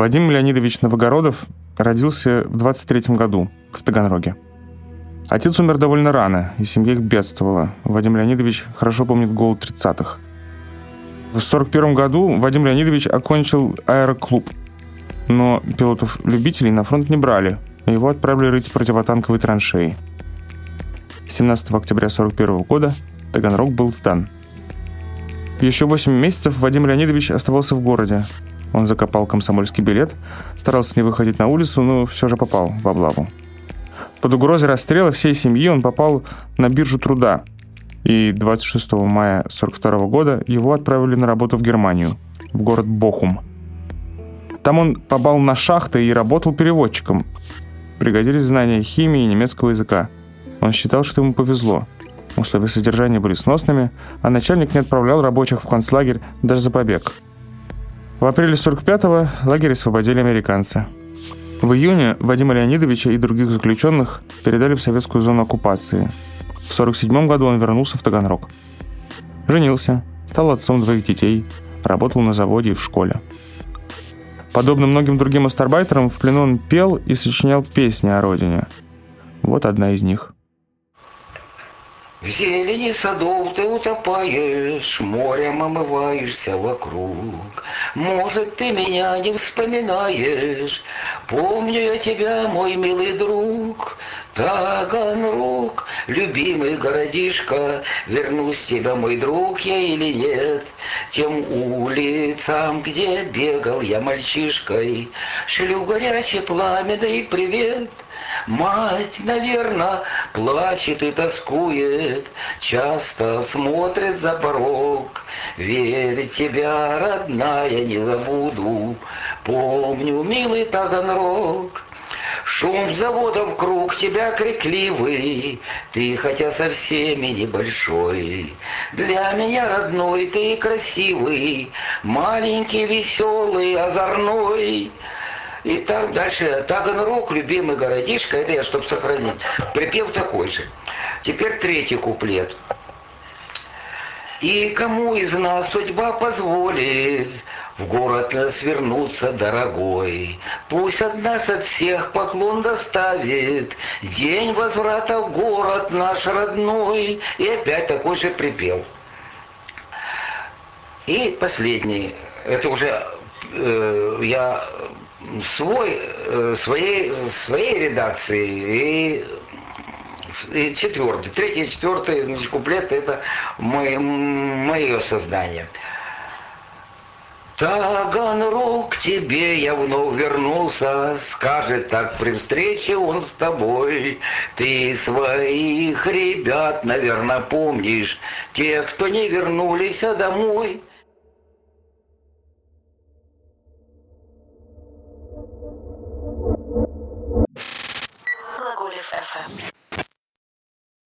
Вадим Леонидович Новогородов родился в 23 году в Таганроге. Отец умер довольно рано, и семья их бедствовала. Вадим Леонидович хорошо помнит голод 30-х. В 41 году Вадим Леонидович окончил аэроклуб, но пилотов-любителей на фронт не брали, и его отправили рыть противотанковые траншеи. 17 октября 41 года Таганрог был сдан. Еще 8 месяцев Вадим Леонидович оставался в городе, он закопал комсомольский билет, старался не выходить на улицу, но все же попал в облаву. Под угрозой расстрела всей семьи он попал на биржу труда, и 26 мая 1942 года его отправили на работу в Германию, в город Бохум. Там он попал на шахты и работал переводчиком. Пригодились знания химии и немецкого языка. Он считал, что ему повезло. Условия содержания были сносными, а начальник не отправлял рабочих в концлагерь даже за побег – в апреле 45-го лагерь освободили американцы. В июне Вадима Леонидовича и других заключенных передали в советскую зону оккупации. В 47 году он вернулся в Таганрог. Женился, стал отцом двоих детей, работал на заводе и в школе. Подобно многим другим астарбайтерам, в плену он пел и сочинял песни о родине. Вот одна из них – в зелени садов ты утопаешь, морем омываешься вокруг. Может, ты меня не вспоминаешь, помню я тебя, мой милый друг. Таганрог, любимый городишко, вернусь тебя, мой друг, я или нет. Тем улицам, где бегал я мальчишкой, шлю горячий пламенный привет. Мать, наверное, плачет и тоскует, Часто смотрит за порог. Верь тебя, родная, не забуду, Помню, милый Таганрог. Шум заводов круг тебя крикливый, Ты хотя со всеми небольшой. Для меня родной ты красивый, Маленький, веселый, озорной. И так дальше Таганрог, любимый городишко, это я, чтобы сохранить. Припев такой же. Теперь третий куплет. И кому из нас судьба позволит в город нас вернуться, дорогой, Пусть от нас от всех поклон доставит День возврата в город наш родной. И опять такой же припев. И последний, это уже э, я свой, э, своей, своей редакции и, и четвертый. Третий и четвертый значит, куплет это мое, мое создание. Таганрог, к тебе я вновь вернулся, Скажет так при встрече он с тобой. Ты своих ребят, наверное, помнишь, Тех, кто не вернулись домой. FM.